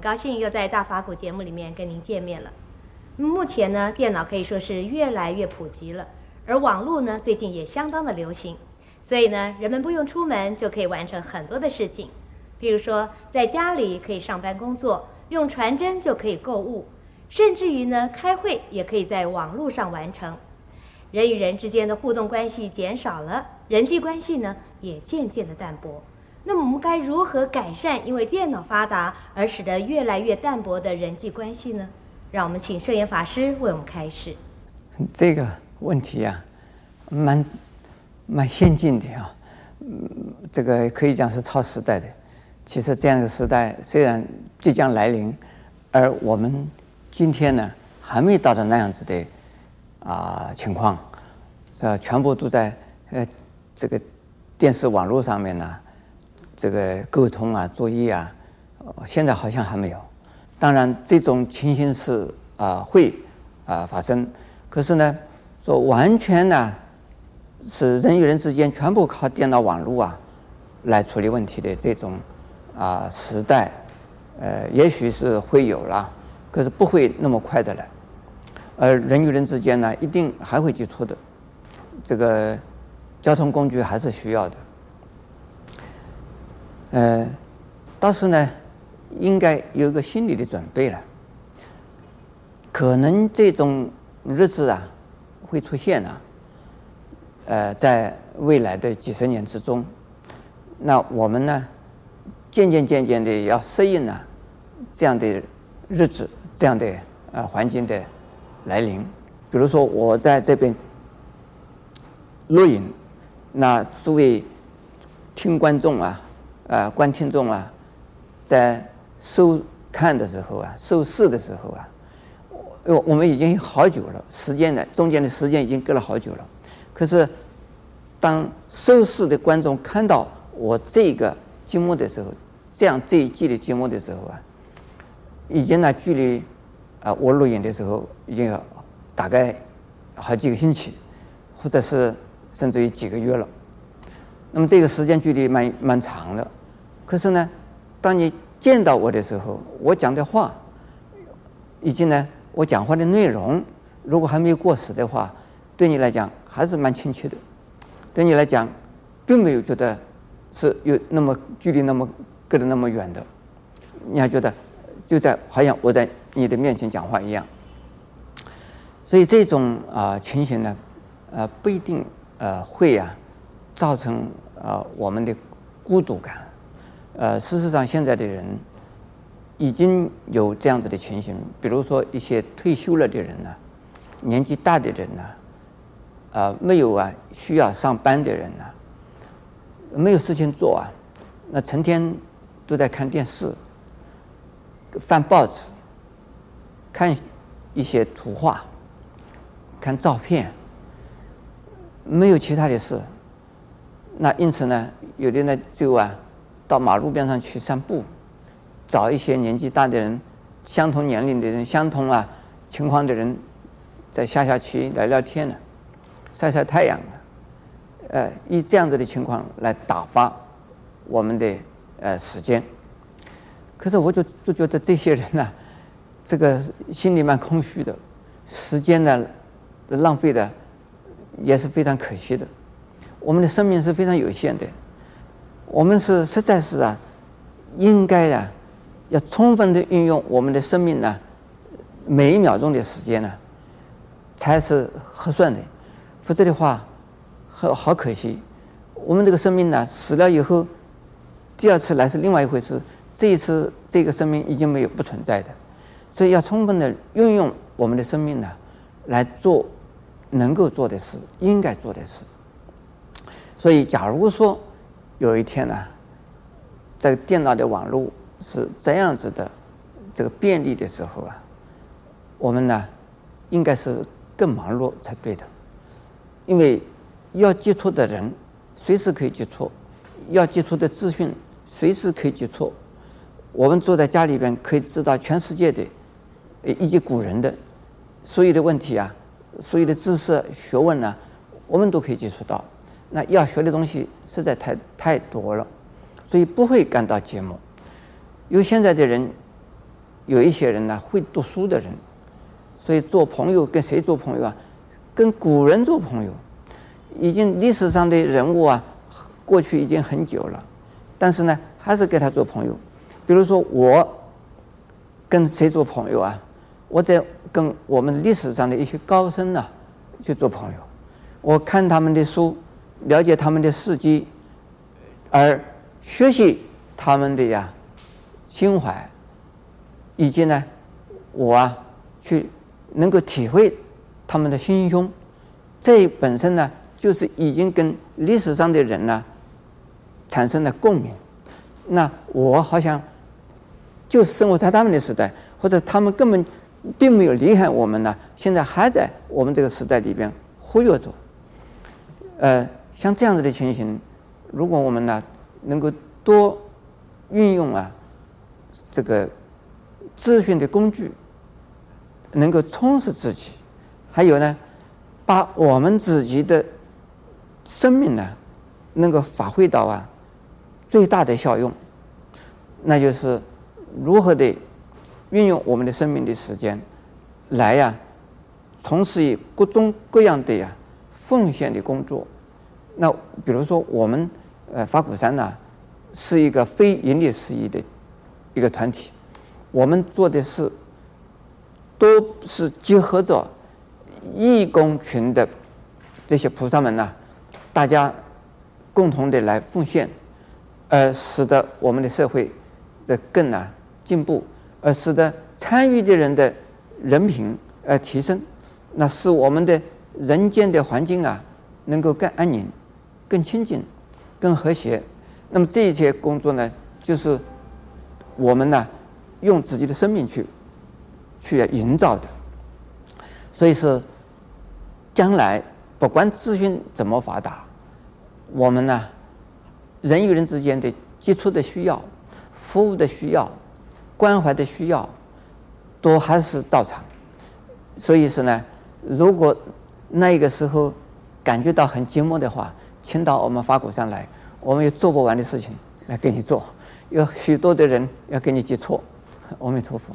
很高兴又在大法古节目里面跟您见面了。目前呢，电脑可以说是越来越普及了，而网络呢，最近也相当的流行，所以呢，人们不用出门就可以完成很多的事情。比如说，在家里可以上班工作，用传真就可以购物，甚至于呢，开会也可以在网络上完成。人与人之间的互动关系减少了，人际关系呢，也渐渐的淡薄。那么我们该如何改善因为电脑发达而使得越来越淡薄的人际关系呢？让我们请圣严法师为我们开示。这个问题啊，蛮蛮先进的啊，这个可以讲是超时代的。其实这样的时代虽然即将来临，而我们今天呢，还没到达那样子的啊、情况，这全部都在呃这个电视网络上面呢。这个沟通啊，作业啊，现在好像还没有。当然，这种情形是啊、会啊、发生。可是呢，说完全呢是人与人之间全部靠电脑网络啊来处理问题的这种啊、时代，呃，也许是会有了，可是不会那么快的了。而人与人之间呢，一定还会接触的。这个交通工具还是需要的。呃，倒是呢，应该有一个心理的准备了。可能这种日子啊，会出现啊。呃，在未来的几十年之中，那我们呢，渐渐渐渐的要适应呢，这样的日子，这样的呃环境的来临。比如说，我在这边录影，那诸位听观众啊。啊，观听众啊，在收看的时候啊，收视的时候啊，我我们已经好久了，时间呢，中间的时间已经隔了好久了。可是，当收视的观众看到我这个节目的时候，这样这一季的节目的时候啊，已经呢，距离啊我录影的时候已经有大概好几个星期，或者是甚至于几个月了。那么这个时间距离蛮蛮长的。可是呢，当你见到我的时候，我讲的话，以及呢，我讲话的内容，如果还没有过时的话，对你来讲还是蛮亲切的。对你来讲，并没有觉得是有那么距离那么隔得那么远的，你还觉得就在好像我在你的面前讲话一样。所以这种啊、情形呢，呃不一定呃会啊造成啊、呃、我们的孤独感。呃，事实上，现在的人已经有这样子的情形，比如说一些退休了的人呢，年纪大的人呢，啊，没有啊需要上班的人呢，没有事情做啊，那成天都在看电视、翻报纸、看一些图画、看照片，没有其他的事。那因此呢，有的呢就啊。到马路边上去散步，找一些年纪大的人，相同年龄的人，相同啊情况的人，在下下棋聊聊天呢，晒晒太阳了，呃，以这样子的情况来打发我们的呃时间。可是我就就觉得这些人呢，这个心里蛮空虚的，时间呢浪费的也是非常可惜的。我们的生命是非常有限的。我们是实在是啊，应该啊，要充分的运用我们的生命呢，每一秒钟的时间呢，才是合算的，否则的话，好好可惜。我们这个生命呢，死了以后，第二次来是另外一回事。这一次这个生命已经没有不存在的，所以要充分的运用我们的生命呢，来做能够做的事，应该做的事。所以，假如说，有一天呢，在电脑的网络是这样子的，这个便利的时候啊，我们呢应该是更忙碌才对的，因为要接触的人随时可以接触，要接触的资讯随时可以接触。我们坐在家里边可以知道全世界的以及古人的所有的问题啊，所有的知识学问呢，我们都可以接触到。那要学的东西实在太太多了，所以不会感到寂寞。因为现在的人有一些人呢会读书的人，所以做朋友跟谁做朋友啊？跟古人做朋友，已经历史上的人物啊，过去已经很久了，但是呢，还是跟他做朋友。比如说我跟谁做朋友啊？我在跟我们历史上的一些高僧呢去做朋友，我看他们的书，了解他们的事迹，而学习他们的呀心怀，以及呢，我啊去能够体会。他们的心胸，这本身呢，就是已经跟历史上的人呢产生了共鸣。那我好像就是生活在他们的时代，或者他们根本并没有离开我们呢，现在还在我们这个时代里边活跃着。呃，像这样子的情形，如果我们呢能够多运用啊这个资讯的工具，能够充实自己。还有呢，把我们自己的生命呢，能够发挥到啊最大的效用，那就是如何的运用我们的生命的时间，来呀从事于各种各样的呀奉献的工作。那比如说我们呃法鼓山呢是一个非营利事业的一个团体，我们做的事都是结合着。义工群的这些菩萨们呢，大家共同的来奉献，而使得我们的社会的更啊进步，而使得参与的人的人品而提升，那使我们的人间的环境啊能够更安宁、更亲近、更和谐。那么这些工作呢，就是我们呢用自己的生命去去营造的。所以说，将来不管资讯怎么发达，我们呢，人与人之间的接触的需要、服务的需要、关怀的需要，都还是照常。所以说呢，如果那个时候感觉到很寂寞的话，请到我们法鼓山来，我们有做不完的事情来给你做，有许多的人要给你接触。阿弥陀佛。